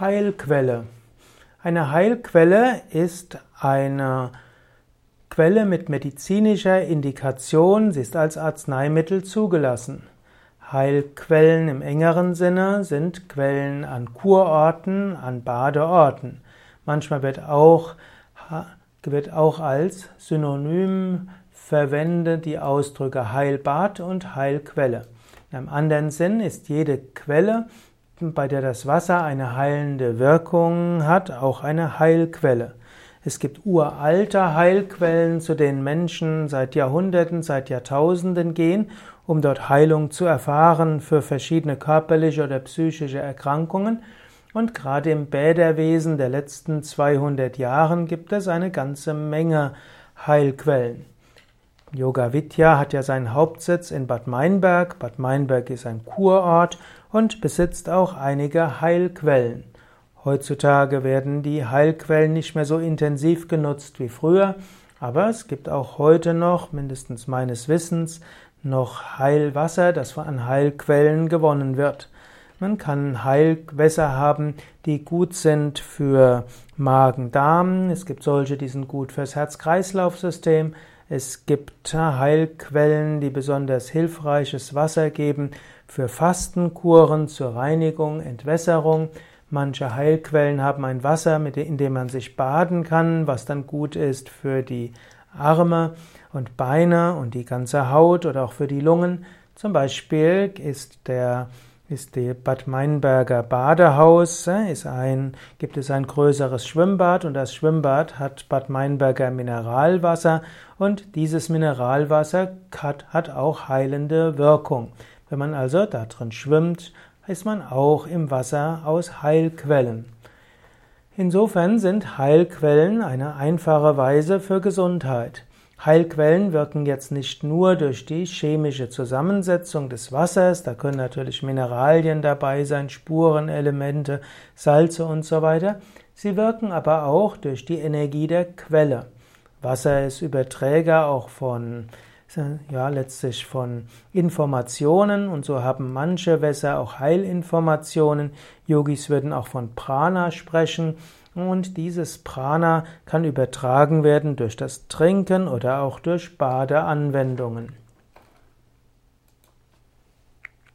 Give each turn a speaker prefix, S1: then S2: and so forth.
S1: Heilquelle. Eine Heilquelle ist eine Quelle mit medizinischer Indikation. Sie ist als Arzneimittel zugelassen. Heilquellen im engeren Sinne sind Quellen an Kurorten, an Badeorten. Manchmal wird auch, wird auch als Synonym verwendet die Ausdrücke Heilbad und Heilquelle. In einem anderen Sinn ist jede Quelle bei der das Wasser eine heilende Wirkung hat, auch eine Heilquelle. Es gibt uralte Heilquellen, zu denen Menschen seit Jahrhunderten, seit Jahrtausenden gehen, um dort Heilung zu erfahren für verschiedene körperliche oder psychische Erkrankungen. Und gerade im Bäderwesen der letzten 200 Jahren gibt es eine ganze Menge Heilquellen. Yoga Vidya hat ja seinen Hauptsitz in Bad Meinberg. Bad Meinberg ist ein Kurort und besitzt auch einige Heilquellen. Heutzutage werden die Heilquellen nicht mehr so intensiv genutzt wie früher, aber es gibt auch heute noch, mindestens meines Wissens, noch Heilwasser, das von Heilquellen gewonnen wird. Man kann Heilwässer haben, die gut sind für Magen-Darm. Es gibt solche, die sind gut fürs Herz-Kreislauf-System. Es gibt Heilquellen, die besonders hilfreiches Wasser geben für Fastenkuren zur Reinigung, Entwässerung. Manche Heilquellen haben ein Wasser, in dem man sich baden kann, was dann gut ist für die Arme und Beine und die ganze Haut oder auch für die Lungen. Zum Beispiel ist der ist die Bad Meinberger Badehaus, äh, ist ein, gibt es ein größeres Schwimmbad und das Schwimmbad hat Bad Meinberger Mineralwasser und dieses Mineralwasser hat, hat auch heilende Wirkung. Wenn man also da drin schwimmt, ist man auch im Wasser aus Heilquellen. Insofern sind Heilquellen eine einfache Weise für Gesundheit. Heilquellen wirken jetzt nicht nur durch die chemische Zusammensetzung des Wassers, da können natürlich Mineralien dabei sein, Spurenelemente, Salze und so weiter. Sie wirken aber auch durch die Energie der Quelle. Wasser ist Überträger auch von, ja, letztlich von Informationen und so haben manche Wässer auch Heilinformationen. Yogis würden auch von Prana sprechen. Und dieses Prana kann übertragen werden durch das Trinken oder auch durch Badeanwendungen.